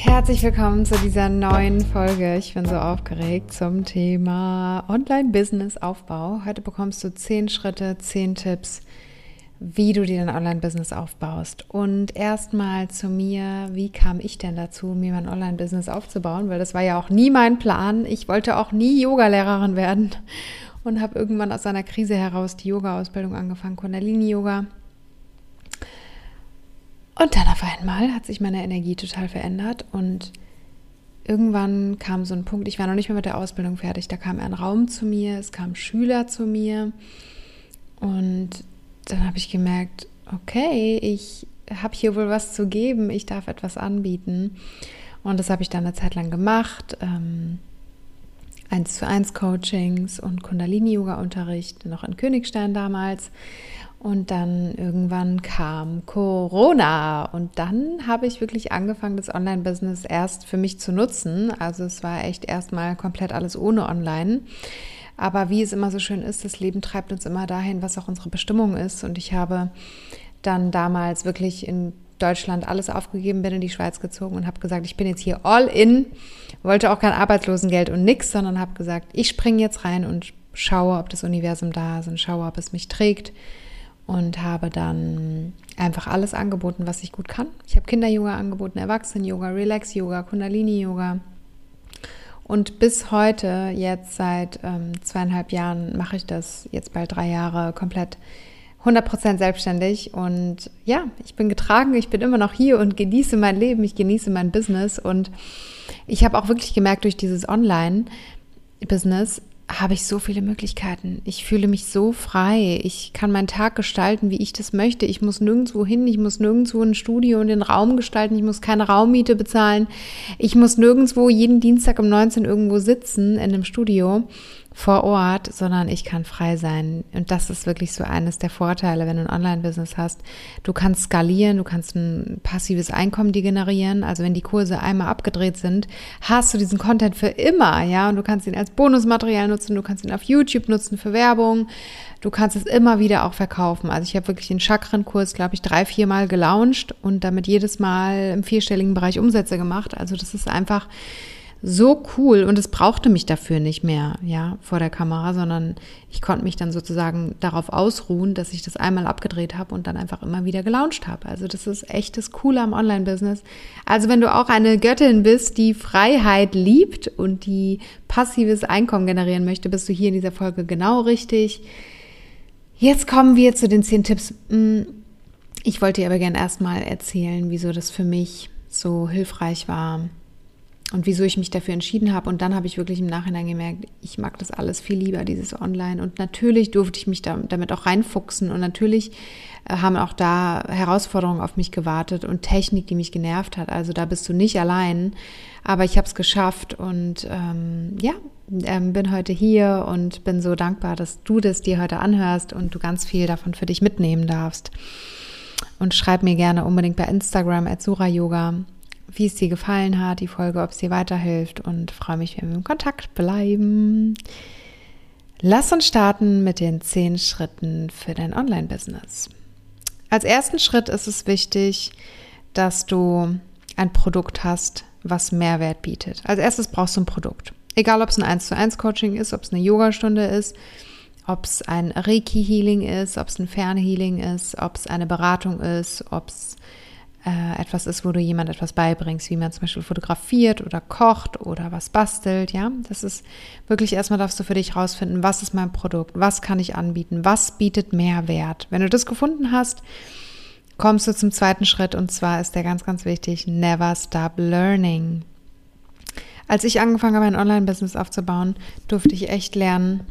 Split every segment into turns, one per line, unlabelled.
Herzlich willkommen zu dieser neuen Folge. Ich bin so aufgeregt zum Thema Online-Business-Aufbau. Heute bekommst du zehn Schritte, zehn Tipps, wie du dir dein Online-Business aufbaust. Und erstmal zu mir, wie kam ich denn dazu, mir mein Online-Business aufzubauen? Weil das war ja auch nie mein Plan. Ich wollte auch nie Yogalehrerin werden und habe irgendwann aus einer Krise heraus die Yoga-Ausbildung angefangen, Kundalini-Yoga und dann auf einmal hat sich meine Energie total verändert und irgendwann kam so ein Punkt, ich war noch nicht mehr mit der Ausbildung fertig, da kam ein Raum zu mir, es kamen Schüler zu mir und dann habe ich gemerkt, okay, ich habe hier wohl was zu geben, ich darf etwas anbieten. Und das habe ich dann eine Zeit lang gemacht. Ähm, 1 zu 1 Coachings und Kundalini-Yoga-Unterricht, noch in Königstein damals. Und dann irgendwann kam Corona und dann habe ich wirklich angefangen, das Online-Business erst für mich zu nutzen. Also es war echt erstmal komplett alles ohne Online. Aber wie es immer so schön ist, das Leben treibt uns immer dahin, was auch unsere Bestimmung ist. Und ich habe dann damals wirklich in Deutschland alles aufgegeben, bin in die Schweiz gezogen und habe gesagt, ich bin jetzt hier all in, wollte auch kein Arbeitslosengeld und nix, sondern habe gesagt, ich springe jetzt rein und schaue, ob das Universum da ist und schaue, ob es mich trägt und habe dann einfach alles angeboten, was ich gut kann. Ich habe Kinder-Yoga angeboten, Erwachsenen-Yoga, Relax-Yoga, Kundalini-Yoga. Und bis heute, jetzt seit ähm, zweieinhalb Jahren, mache ich das jetzt bald drei Jahre komplett 100% selbstständig. Und ja, ich bin getragen, ich bin immer noch hier und genieße mein Leben, ich genieße mein Business. Und ich habe auch wirklich gemerkt durch dieses Online-Business, habe ich so viele Möglichkeiten. Ich fühle mich so frei. Ich kann meinen Tag gestalten, wie ich das möchte. Ich muss nirgendwo hin. Ich muss nirgendwo ein Studio und den Raum gestalten. Ich muss keine Raummiete bezahlen. Ich muss nirgendwo jeden Dienstag um 19 irgendwo sitzen in einem Studio vor Ort, sondern ich kann frei sein. Und das ist wirklich so eines der Vorteile, wenn du ein Online-Business hast. Du kannst skalieren, du kannst ein passives Einkommen generieren. Also wenn die Kurse einmal abgedreht sind, hast du diesen Content für immer, ja. Und du kannst ihn als Bonusmaterial nutzen, du kannst ihn auf YouTube nutzen für Werbung. Du kannst es immer wieder auch verkaufen. Also ich habe wirklich den Chakrenkurs, glaube ich, drei, vier Mal gelauncht und damit jedes Mal im vierstelligen Bereich Umsätze gemacht. Also das ist einfach so cool und es brauchte mich dafür nicht mehr, ja, vor der Kamera, sondern ich konnte mich dann sozusagen darauf ausruhen, dass ich das einmal abgedreht habe und dann einfach immer wieder gelauncht habe. Also das ist echt das Coole am Online-Business. Also wenn du auch eine Göttin bist, die Freiheit liebt und die passives Einkommen generieren möchte, bist du hier in dieser Folge genau richtig. Jetzt kommen wir zu den zehn Tipps. Hm, ich wollte dir aber gerne erstmal erzählen, wieso das für mich so hilfreich war, und wieso ich mich dafür entschieden habe. Und dann habe ich wirklich im Nachhinein gemerkt, ich mag das alles viel lieber, dieses Online. Und natürlich durfte ich mich da, damit auch reinfuchsen. Und natürlich äh, haben auch da Herausforderungen auf mich gewartet und Technik, die mich genervt hat. Also da bist du nicht allein. Aber ich habe es geschafft und ähm, ja, ähm, bin heute hier und bin so dankbar, dass du das dir heute anhörst und du ganz viel davon für dich mitnehmen darfst. Und schreib mir gerne unbedingt bei Instagram at Sura Yoga wie es dir gefallen hat, die Folge, ob es dir weiterhilft und freue mich, wenn wir im Kontakt bleiben. Lass uns starten mit den zehn Schritten für dein Online-Business. Als ersten Schritt ist es wichtig, dass du ein Produkt hast, was Mehrwert bietet. Als erstes brauchst du ein Produkt. Egal, ob es ein 1 zu 1 Coaching ist, ob es eine Yogastunde ist, ob es ein Reiki-Healing ist, ob es ein Fernhealing ist, ob es eine Beratung ist, ob es äh, etwas ist, wo du jemand etwas beibringst, wie man zum Beispiel fotografiert oder kocht oder was bastelt, ja. Das ist wirklich erstmal darfst du für dich rausfinden, was ist mein Produkt, was kann ich anbieten, was bietet Mehrwert. Wenn du das gefunden hast, kommst du zum zweiten Schritt und zwar ist der ganz, ganz wichtig, never stop learning. Als ich angefangen habe, ein Online-Business aufzubauen, durfte ich echt lernen,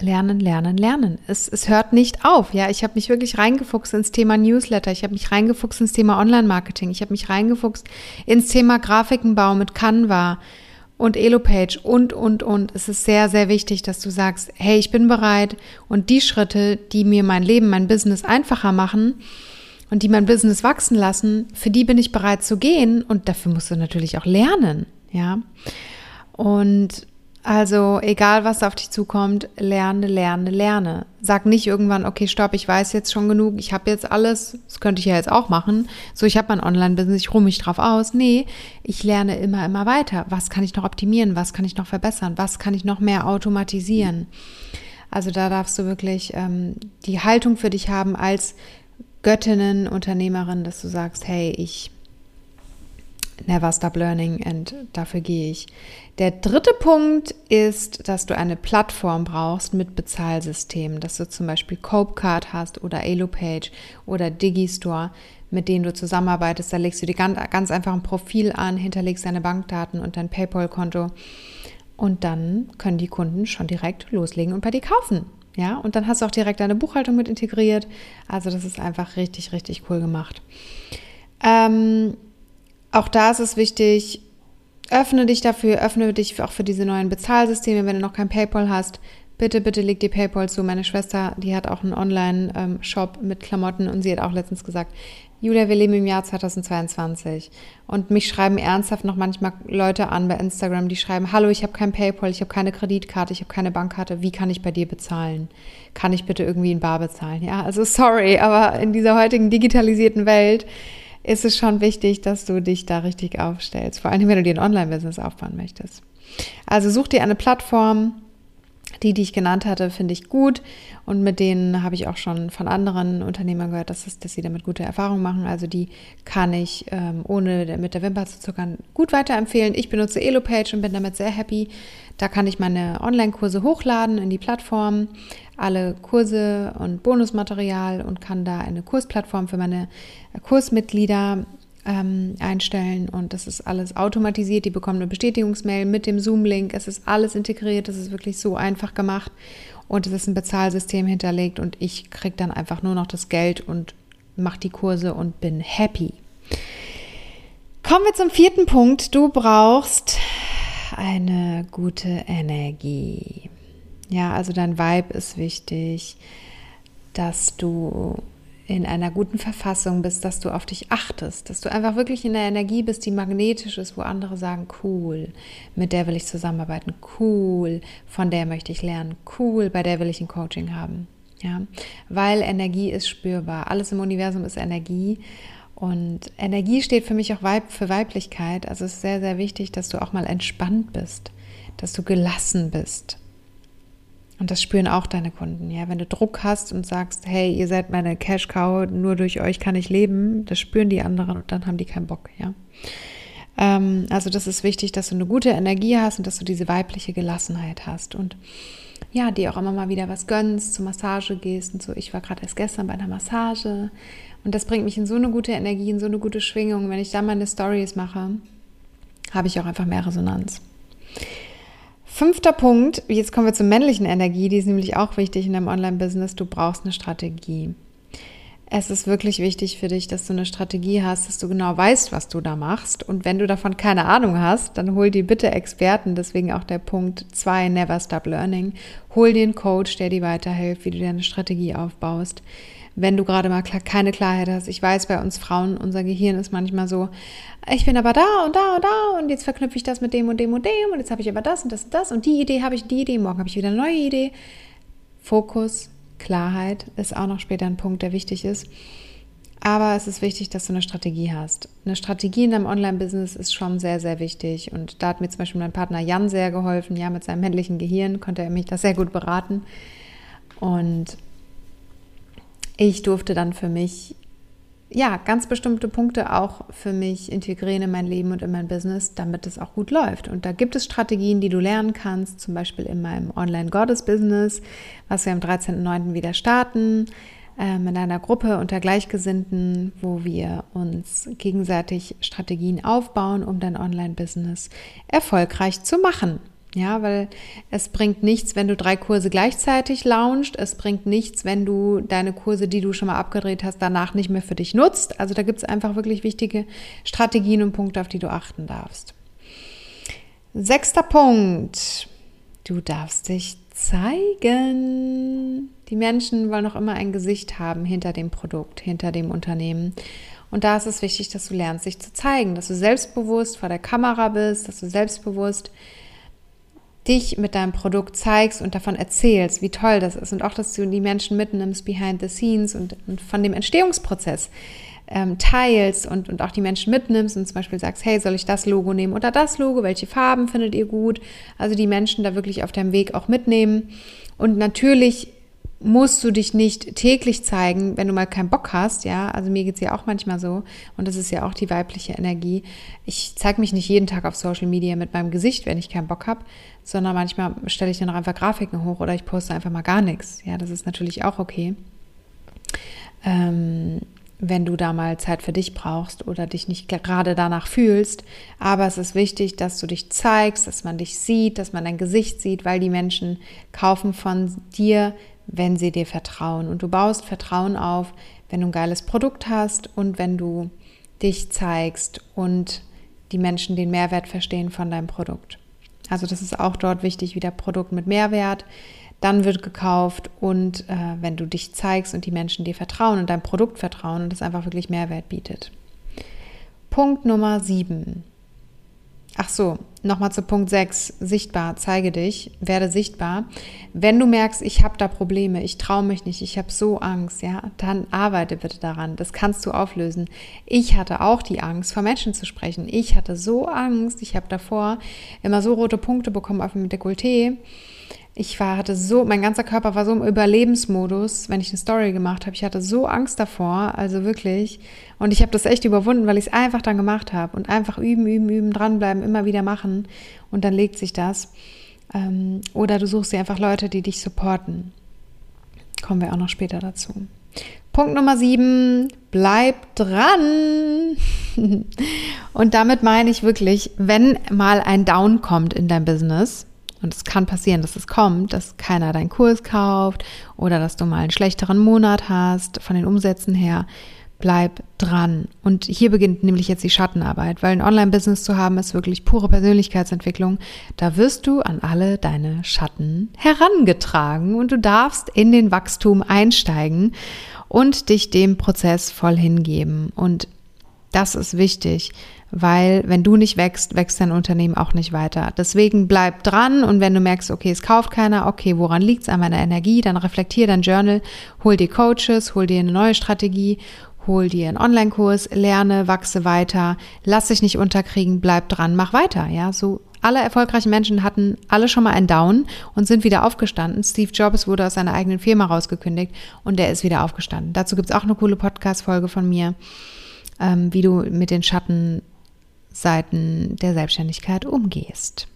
Lernen, lernen, lernen. Es, es hört nicht auf. Ja, ich habe mich wirklich reingefuchst ins Thema Newsletter. Ich habe mich reingefuchst ins Thema Online-Marketing. Ich habe mich reingefuchst ins Thema Grafikenbau mit Canva. und Elopage und, und, und. Es ist sehr, sehr wichtig, dass du sagst, hey, ich bin bereit und die Schritte, die mir mein Leben, mein Business einfacher machen und die mein Business wachsen lassen, für die bin ich bereit zu gehen und dafür musst du natürlich auch lernen, ja. Und also egal, was auf dich zukommt, lerne, lerne, lerne. Sag nicht irgendwann, okay, stopp, ich weiß jetzt schon genug, ich habe jetzt alles, das könnte ich ja jetzt auch machen. So, ich habe mein Online-Business, ich ruhe mich drauf aus. Nee, ich lerne immer, immer weiter. Was kann ich noch optimieren? Was kann ich noch verbessern? Was kann ich noch mehr automatisieren? Also da darfst du wirklich ähm, die Haltung für dich haben als Göttinnen, Unternehmerin, dass du sagst, hey, ich never stop learning and dafür gehe ich. Der dritte Punkt ist, dass du eine Plattform brauchst mit Bezahlsystemen, dass du zum Beispiel Copecard hast oder Elopage oder Digistore, mit denen du zusammenarbeitest. Da legst du dir ganz, ganz einfach ein Profil an, hinterlegst deine Bankdaten und dein PayPal-Konto und dann können die Kunden schon direkt loslegen und bei dir kaufen. Ja, und dann hast du auch direkt deine Buchhaltung mit integriert. Also das ist einfach richtig, richtig cool gemacht. Ähm, auch da ist es wichtig, öffne dich dafür, öffne dich auch für diese neuen Bezahlsysteme, wenn du noch kein PayPal hast. Bitte, bitte leg die PayPal zu. Meine Schwester, die hat auch einen Online-Shop mit Klamotten und sie hat auch letztens gesagt, Julia, wir leben im Jahr 2022 und mich schreiben ernsthaft noch manchmal Leute an bei Instagram, die schreiben, hallo, ich habe kein PayPal, ich habe keine Kreditkarte, ich habe keine Bankkarte, wie kann ich bei dir bezahlen? Kann ich bitte irgendwie in Bar bezahlen? Ja, also sorry, aber in dieser heutigen digitalisierten Welt ist es schon wichtig, dass du dich da richtig aufstellst. Vor allem, wenn du dir ein Online-Business aufbauen möchtest. Also such dir eine Plattform, die, die ich genannt hatte, finde ich gut und mit denen habe ich auch schon von anderen Unternehmern gehört, dass, es, dass sie damit gute Erfahrungen machen. Also die kann ich ähm, ohne mit der Wimper zu zuckern gut weiterempfehlen. Ich benutze Elopage und bin damit sehr happy. Da kann ich meine Online-Kurse hochladen in die Plattform, alle Kurse und Bonusmaterial und kann da eine Kursplattform für meine Kursmitglieder ähm, einstellen und das ist alles automatisiert. Die bekommen eine Bestätigungsmail mit dem Zoom-Link. Es ist alles integriert. Es ist wirklich so einfach gemacht und es ist ein Bezahlsystem hinterlegt und ich kriege dann einfach nur noch das Geld und mache die Kurse und bin happy. Kommen wir zum vierten Punkt. Du brauchst eine gute Energie. Ja, also dein Vibe ist wichtig, dass du in einer guten Verfassung bist, dass du auf dich achtest, dass du einfach wirklich in der Energie bist, die magnetisch ist, wo andere sagen, cool, mit der will ich zusammenarbeiten, cool, von der möchte ich lernen, cool, bei der will ich ein Coaching haben. Ja, weil Energie ist spürbar. Alles im Universum ist Energie. Und Energie steht für mich auch für Weiblichkeit. Also es ist sehr, sehr wichtig, dass du auch mal entspannt bist, dass du gelassen bist, und das spüren auch deine Kunden, ja. Wenn du Druck hast und sagst, hey, ihr seid meine Cash Cow, nur durch euch kann ich leben, das spüren die anderen und dann haben die keinen Bock, ja. Ähm, also das ist wichtig, dass du eine gute Energie hast und dass du diese weibliche Gelassenheit hast und ja, dir auch immer mal wieder was gönnst, zur Massage gehst und so. Ich war gerade erst gestern bei einer Massage und das bringt mich in so eine gute Energie, in so eine gute Schwingung. Wenn ich da meine Stories mache, habe ich auch einfach mehr Resonanz. Fünfter Punkt, jetzt kommen wir zur männlichen Energie, die ist nämlich auch wichtig in deinem Online-Business. Du brauchst eine Strategie. Es ist wirklich wichtig für dich, dass du eine Strategie hast, dass du genau weißt, was du da machst. Und wenn du davon keine Ahnung hast, dann hol dir bitte Experten. Deswegen auch der Punkt 2, Never Stop Learning. Hol dir einen Coach, der dir weiterhilft, wie du deine Strategie aufbaust wenn du gerade mal keine Klarheit hast. Ich weiß, bei uns Frauen, unser Gehirn ist manchmal so, ich bin aber da und da und da und jetzt verknüpfe ich das mit dem und dem und dem und jetzt habe ich aber das und das und das und die Idee habe ich, die Idee, morgen habe ich wieder eine neue Idee. Fokus, Klarheit ist auch noch später ein Punkt, der wichtig ist. Aber es ist wichtig, dass du eine Strategie hast. Eine Strategie in deinem Online-Business ist schon sehr, sehr wichtig. Und da hat mir zum Beispiel mein Partner Jan sehr geholfen. Ja, mit seinem männlichen Gehirn konnte er mich da sehr gut beraten. Und ich durfte dann für mich ja, ganz bestimmte Punkte auch für mich integrieren in mein Leben und in mein Business, damit es auch gut läuft. Und da gibt es Strategien, die du lernen kannst, zum Beispiel in meinem Online-Goddess-Business, was wir am 13.09. wieder starten, äh, in einer Gruppe unter Gleichgesinnten, wo wir uns gegenseitig Strategien aufbauen, um dein Online-Business erfolgreich zu machen. Ja, weil es bringt nichts, wenn du drei Kurse gleichzeitig launchst. Es bringt nichts, wenn du deine Kurse, die du schon mal abgedreht hast, danach nicht mehr für dich nutzt. Also da gibt es einfach wirklich wichtige Strategien und Punkte, auf die du achten darfst. Sechster Punkt. Du darfst dich zeigen. Die Menschen wollen noch immer ein Gesicht haben hinter dem Produkt, hinter dem Unternehmen. Und da ist es wichtig, dass du lernst, dich zu zeigen, dass du selbstbewusst vor der Kamera bist, dass du selbstbewusst dich mit deinem Produkt zeigst und davon erzählst, wie toll das ist und auch, dass du die Menschen mitnimmst behind the scenes und, und von dem Entstehungsprozess ähm, teilst und, und auch die Menschen mitnimmst und zum Beispiel sagst, hey, soll ich das Logo nehmen oder das Logo? Welche Farben findet ihr gut? Also die Menschen da wirklich auf deinem Weg auch mitnehmen. Und natürlich musst du dich nicht täglich zeigen, wenn du mal keinen Bock hast, ja. Also mir geht es ja auch manchmal so und das ist ja auch die weibliche Energie. Ich zeige mich nicht jeden Tag auf Social Media mit meinem Gesicht, wenn ich keinen Bock habe, sondern manchmal stelle ich dann auch einfach Grafiken hoch oder ich poste einfach mal gar nichts. Ja, das ist natürlich auch okay. Ähm, wenn du da mal Zeit für dich brauchst oder dich nicht gerade danach fühlst. Aber es ist wichtig, dass du dich zeigst, dass man dich sieht, dass man dein Gesicht sieht, weil die Menschen kaufen von dir, wenn sie dir vertrauen. Und du baust Vertrauen auf, wenn du ein geiles Produkt hast und wenn du dich zeigst und die Menschen den Mehrwert verstehen von deinem Produkt. Also das ist auch dort wichtig, wieder Produkt mit Mehrwert. Dann wird gekauft und äh, wenn du dich zeigst und die Menschen dir vertrauen und dein Produkt vertrauen und es einfach wirklich Mehrwert bietet. Punkt Nummer sieben. Ach so, nochmal zu Punkt 6, sichtbar, zeige dich, werde sichtbar. Wenn du merkst, ich habe da Probleme, ich traue mich nicht, ich habe so Angst, ja, dann arbeite bitte daran. Das kannst du auflösen. Ich hatte auch die Angst, vor Menschen zu sprechen. Ich hatte so Angst, ich habe davor immer so rote Punkte bekommen auf dem Dekolleté ich war, hatte so, mein ganzer Körper war so im Überlebensmodus, wenn ich eine Story gemacht habe. Ich hatte so Angst davor, also wirklich. Und ich habe das echt überwunden, weil ich es einfach dann gemacht habe. Und einfach üben, üben, üben, dranbleiben, immer wieder machen. Und dann legt sich das. Ähm, oder du suchst dir einfach Leute, die dich supporten. Kommen wir auch noch später dazu. Punkt Nummer sieben, bleib dran. Und damit meine ich wirklich, wenn mal ein Down kommt in dein Business, und es kann passieren, dass es kommt, dass keiner deinen Kurs kauft oder dass du mal einen schlechteren Monat hast von den Umsätzen her. Bleib dran. Und hier beginnt nämlich jetzt die Schattenarbeit, weil ein Online-Business zu haben ist wirklich pure Persönlichkeitsentwicklung. Da wirst du an alle deine Schatten herangetragen und du darfst in den Wachstum einsteigen und dich dem Prozess voll hingeben. Und das ist wichtig weil wenn du nicht wächst, wächst dein Unternehmen auch nicht weiter. Deswegen bleib dran und wenn du merkst, okay, es kauft keiner, okay, woran liegt es an meiner Energie, dann reflektier dein Journal, hol dir Coaches, hol dir eine neue Strategie, hol dir einen Online-Kurs, lerne, wachse weiter, lass dich nicht unterkriegen, bleib dran, mach weiter, ja, so alle erfolgreichen Menschen hatten alle schon mal einen Down und sind wieder aufgestanden. Steve Jobs wurde aus seiner eigenen Firma rausgekündigt und der ist wieder aufgestanden. Dazu gibt es auch eine coole Podcast-Folge von mir, ähm, wie du mit den Schatten Seiten der Selbstständigkeit umgehst.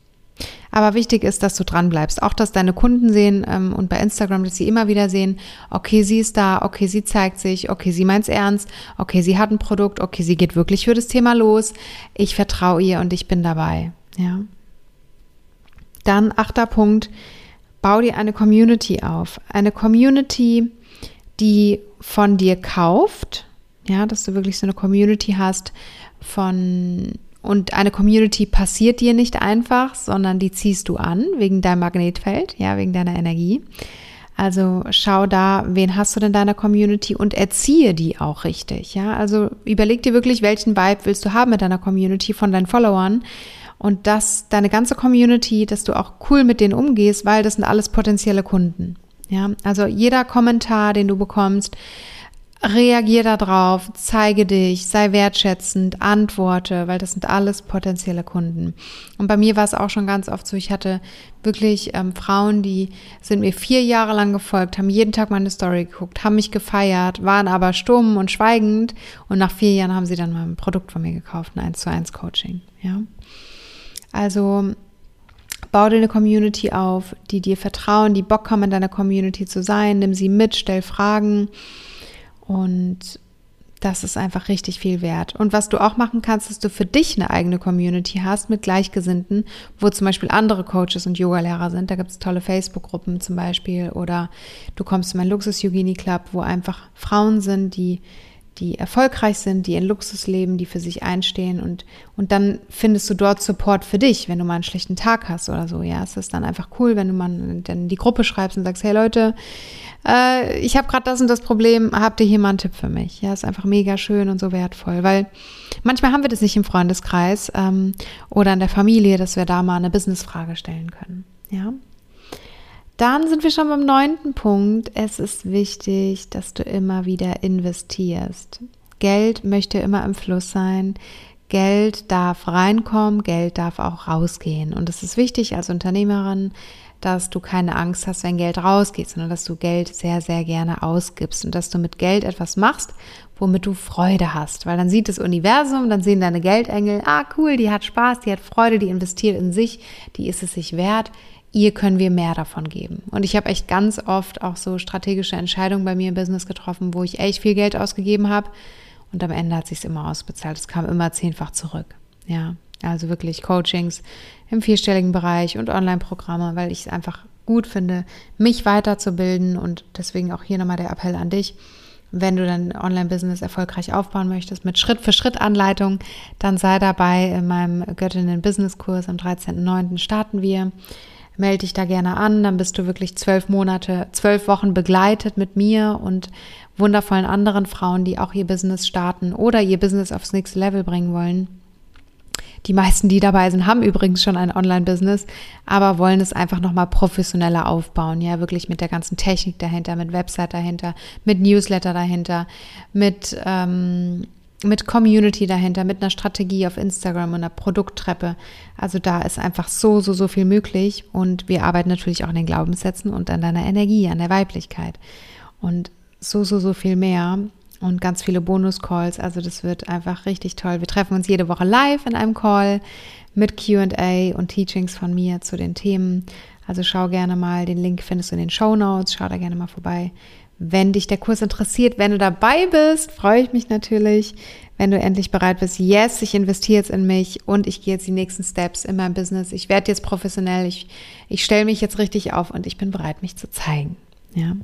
Aber wichtig ist, dass du dran bleibst. Auch, dass deine Kunden sehen ähm, und bei Instagram, dass sie immer wieder sehen, okay, sie ist da, okay, sie zeigt sich, okay, sie meint's ernst, okay, sie hat ein Produkt, okay, sie geht wirklich für das Thema los. Ich vertraue ihr und ich bin dabei. Ja. Dann achter Punkt, bau dir eine Community auf. Eine Community, die von dir kauft, ja, dass du wirklich so eine Community hast von und eine Community passiert dir nicht einfach, sondern die ziehst du an wegen deinem Magnetfeld, ja, wegen deiner Energie. Also schau da, wen hast du denn in deiner Community und erziehe die auch richtig, ja. Also überleg dir wirklich, welchen Vibe willst du haben mit deiner Community von deinen Followern und dass deine ganze Community, dass du auch cool mit denen umgehst, weil das sind alles potenzielle Kunden, ja. Also jeder Kommentar, den du bekommst, Reagier darauf, zeige dich, sei wertschätzend, antworte, weil das sind alles potenzielle Kunden. Und bei mir war es auch schon ganz oft so, ich hatte wirklich ähm, Frauen, die sind mir vier Jahre lang gefolgt, haben jeden Tag meine Story geguckt, haben mich gefeiert, waren aber stumm und schweigend und nach vier Jahren haben sie dann mal ein Produkt von mir gekauft, ein 1 zu 1 Coaching, ja. Also, Bau dir eine Community auf, die dir vertrauen, die Bock haben, in deiner Community zu sein. Nimm sie mit, stell Fragen und das ist einfach richtig viel wert. Und was du auch machen kannst, dass du für dich eine eigene Community hast mit Gleichgesinnten, wo zum Beispiel andere Coaches und Yogalehrer sind. Da gibt es tolle Facebook-Gruppen zum Beispiel. Oder du kommst in meinen Luxus-Yogini Club, wo einfach Frauen sind, die die erfolgreich sind, die in Luxus leben, die für sich einstehen und, und dann findest du dort Support für dich, wenn du mal einen schlechten Tag hast oder so. Ja, es ist dann einfach cool, wenn du mal dann die Gruppe schreibst und sagst, hey Leute, äh, ich habe gerade das und das Problem, habt ihr hier mal einen Tipp für mich? Ja, ist einfach mega schön und so wertvoll, weil manchmal haben wir das nicht im Freundeskreis ähm, oder in der Familie, dass wir da mal eine Businessfrage stellen können. Ja. Dann sind wir schon beim neunten Punkt. Es ist wichtig, dass du immer wieder investierst. Geld möchte immer im Fluss sein. Geld darf reinkommen, Geld darf auch rausgehen. Und es ist wichtig als Unternehmerin, dass du keine Angst hast, wenn Geld rausgeht, sondern dass du Geld sehr, sehr gerne ausgibst und dass du mit Geld etwas machst, womit du Freude hast. Weil dann sieht das Universum, dann sehen deine Geldengel, ah cool, die hat Spaß, die hat Freude, die investiert in sich, die ist es sich wert. Ihr können wir mehr davon geben. Und ich habe echt ganz oft auch so strategische Entscheidungen bei mir im Business getroffen, wo ich echt viel Geld ausgegeben habe. Und am Ende hat sich immer ausbezahlt. Es kam immer zehnfach zurück. Ja, also wirklich Coachings im vierstelligen Bereich und Online-Programme, weil ich es einfach gut finde, mich weiterzubilden und deswegen auch hier nochmal der Appell an dich. Wenn du dein Online-Business erfolgreich aufbauen möchtest mit Schritt-für-Schritt-Anleitung, dann sei dabei in meinem Göttinnen-Business-Kurs am 13.09. starten wir. Melde dich da gerne an, dann bist du wirklich zwölf Monate, zwölf Wochen begleitet mit mir und wundervollen anderen Frauen, die auch ihr Business starten oder ihr Business aufs nächste Level bringen wollen. Die meisten, die dabei sind, haben übrigens schon ein Online-Business, aber wollen es einfach nochmal professioneller aufbauen. Ja, wirklich mit der ganzen Technik dahinter, mit Website dahinter, mit Newsletter dahinter, mit, ähm, mit Community dahinter, mit einer Strategie auf Instagram und einer Produkttreppe. Also da ist einfach so, so, so viel möglich. Und wir arbeiten natürlich auch an den Glaubenssätzen und an deiner Energie, an der Weiblichkeit. Und so, so, so viel mehr und ganz viele Bonus-Calls. Also das wird einfach richtig toll. Wir treffen uns jede Woche live in einem Call mit QA und Teachings von mir zu den Themen. Also schau gerne mal, den Link findest du in den Show Notes, schau da gerne mal vorbei. Wenn dich der Kurs interessiert, wenn du dabei bist, freue ich mich natürlich, wenn du endlich bereit bist. Yes, ich investiere jetzt in mich und ich gehe jetzt die nächsten Steps in meinem Business. Ich werde jetzt professionell, ich, ich stelle mich jetzt richtig auf und ich bin bereit, mich zu zeigen. Ja.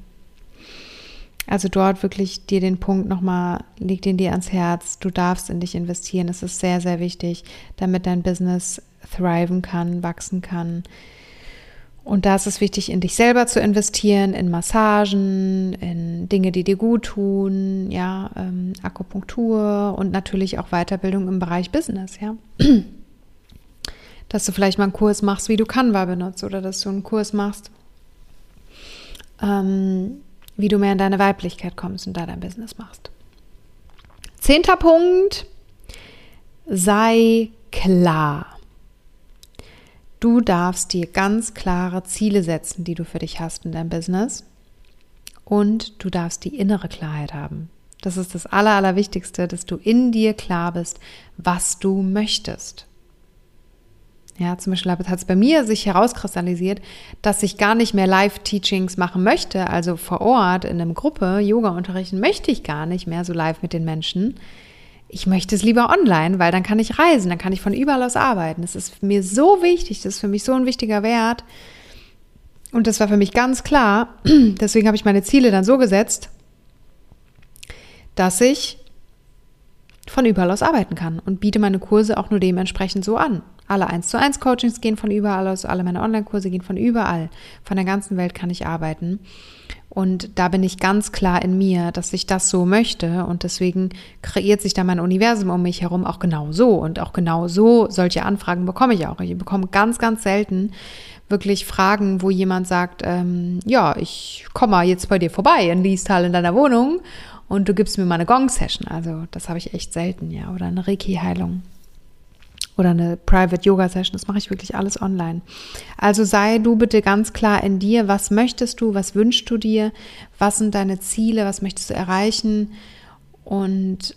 Also dort wirklich dir den Punkt nochmal, leg den dir ans Herz, du darfst in dich investieren. Es ist sehr, sehr wichtig, damit dein Business thriven kann, wachsen kann. Und da ist es wichtig, in dich selber zu investieren, in Massagen, in Dinge, die dir gut tun, ja, ähm, Akupunktur und natürlich auch Weiterbildung im Bereich Business, ja. Dass du vielleicht mal einen Kurs machst, wie du Canva benutzt oder dass du einen Kurs machst, ähm, wie du mehr in deine Weiblichkeit kommst und da dein Business machst. Zehnter Punkt, sei klar. Du darfst dir ganz klare Ziele setzen, die du für dich hast in deinem Business. Und du darfst die innere Klarheit haben. Das ist das Aller, Allerwichtigste, dass du in dir klar bist, was du möchtest. Ja, zum Beispiel hat es bei mir sich herauskristallisiert, dass ich gar nicht mehr Live-Teachings machen möchte, also vor Ort in einer Gruppe Yoga unterrichten möchte ich gar nicht mehr so live mit den Menschen. Ich möchte es lieber online, weil dann kann ich reisen, dann kann ich von überall aus arbeiten. Das ist mir so wichtig, das ist für mich so ein wichtiger Wert. Und das war für mich ganz klar. Deswegen habe ich meine Ziele dann so gesetzt, dass ich von überall aus arbeiten kann und biete meine Kurse auch nur dementsprechend so an. Alle 1 zu 1 Coachings gehen von überall aus, alle meine Online-Kurse gehen von überall. Von der ganzen Welt kann ich arbeiten. Und da bin ich ganz klar in mir, dass ich das so möchte. Und deswegen kreiert sich da mein Universum um mich herum auch genau so. Und auch genau so solche Anfragen bekomme ich auch. Ich bekomme ganz, ganz selten wirklich Fragen, wo jemand sagt, ähm, ja, ich komme jetzt bei dir vorbei in Liestal in deiner Wohnung und du gibst mir mal eine Gong-Session. Also das habe ich echt selten, ja. Oder eine Reiki-Heilung oder eine Private Yoga Session. Das mache ich wirklich alles online. Also sei du bitte ganz klar in dir, was möchtest du, was wünschst du dir, was sind deine Ziele, was möchtest du erreichen und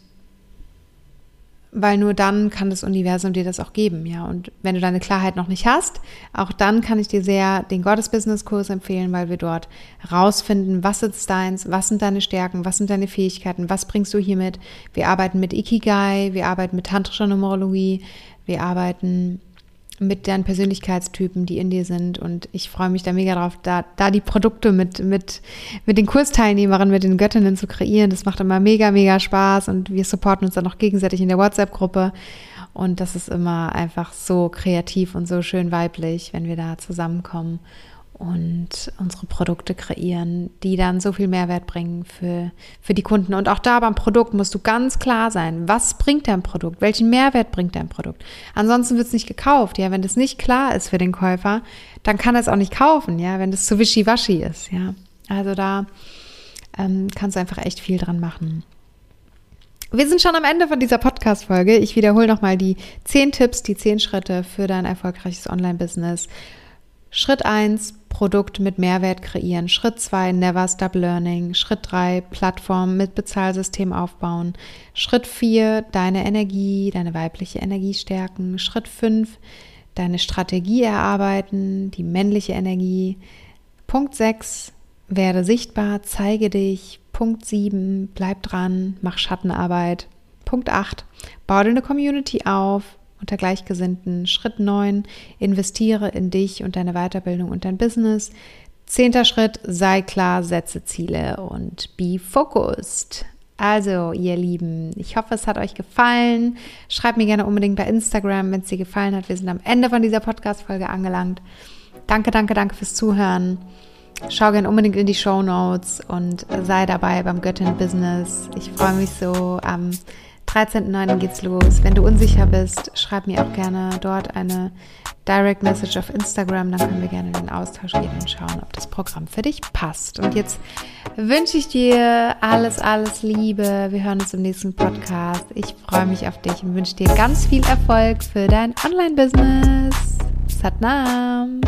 weil nur dann kann das Universum dir das auch geben, ja. Und wenn du deine Klarheit noch nicht hast, auch dann kann ich dir sehr den Gottes Business Kurs empfehlen, weil wir dort rausfinden, was ist deins, was sind deine Stärken, was sind deine Fähigkeiten, was bringst du hier mit. Wir arbeiten mit Ikigai, wir arbeiten mit tantrischer Numerologie, wir arbeiten mit deinen Persönlichkeitstypen, die in dir sind. Und ich freue mich da mega drauf, da, da die Produkte mit, mit, mit den Kursteilnehmerinnen, mit den Göttinnen zu kreieren. Das macht immer mega, mega Spaß und wir supporten uns dann auch gegenseitig in der WhatsApp-Gruppe. Und das ist immer einfach so kreativ und so schön weiblich, wenn wir da zusammenkommen und unsere Produkte kreieren, die dann so viel Mehrwert bringen für, für die Kunden. Und auch da beim Produkt musst du ganz klar sein, was bringt dein Produkt, welchen Mehrwert bringt dein Produkt. Ansonsten wird es nicht gekauft. Ja, wenn das nicht klar ist für den Käufer, dann kann er es auch nicht kaufen, ja, wenn das zu wischiwaschi ist, ja. Also da ähm, kannst du einfach echt viel dran machen. Wir sind schon am Ende von dieser Podcast-Folge. Ich wiederhole nochmal die zehn Tipps, die zehn Schritte für dein erfolgreiches Online-Business. Schritt 1, Produkt mit Mehrwert kreieren. Schritt 2, Never Stop Learning. Schritt 3, Plattform mit Bezahlsystem aufbauen. Schritt 4, deine Energie, deine weibliche Energie stärken. Schritt 5, deine Strategie erarbeiten, die männliche Energie. Punkt 6, werde sichtbar, zeige dich. Punkt 7, bleib dran, mach Schattenarbeit. Punkt 8, baue dir eine Community auf unter Gleichgesinnten. Schritt 9, investiere in dich und deine Weiterbildung und dein Business. Zehnter Schritt, sei klar, setze Ziele und be focused. Also, ihr Lieben, ich hoffe, es hat euch gefallen. Schreibt mir gerne unbedingt bei Instagram, wenn es dir gefallen hat. Wir sind am Ende von dieser Podcast-Folge angelangt. Danke, danke, danke fürs Zuhören. Schau gerne unbedingt in die Show Notes und sei dabei beim Göttin Business. Ich freue mich so am 13.09. geht's los. Wenn du unsicher bist, schreib mir auch gerne dort eine Direct Message auf Instagram, dann können wir gerne in den Austausch gehen und schauen, ob das Programm für dich passt. Und jetzt wünsche ich dir alles, alles Liebe. Wir hören uns im nächsten Podcast. Ich freue mich auf dich und wünsche dir ganz viel Erfolg für dein Online-Business. Satnam!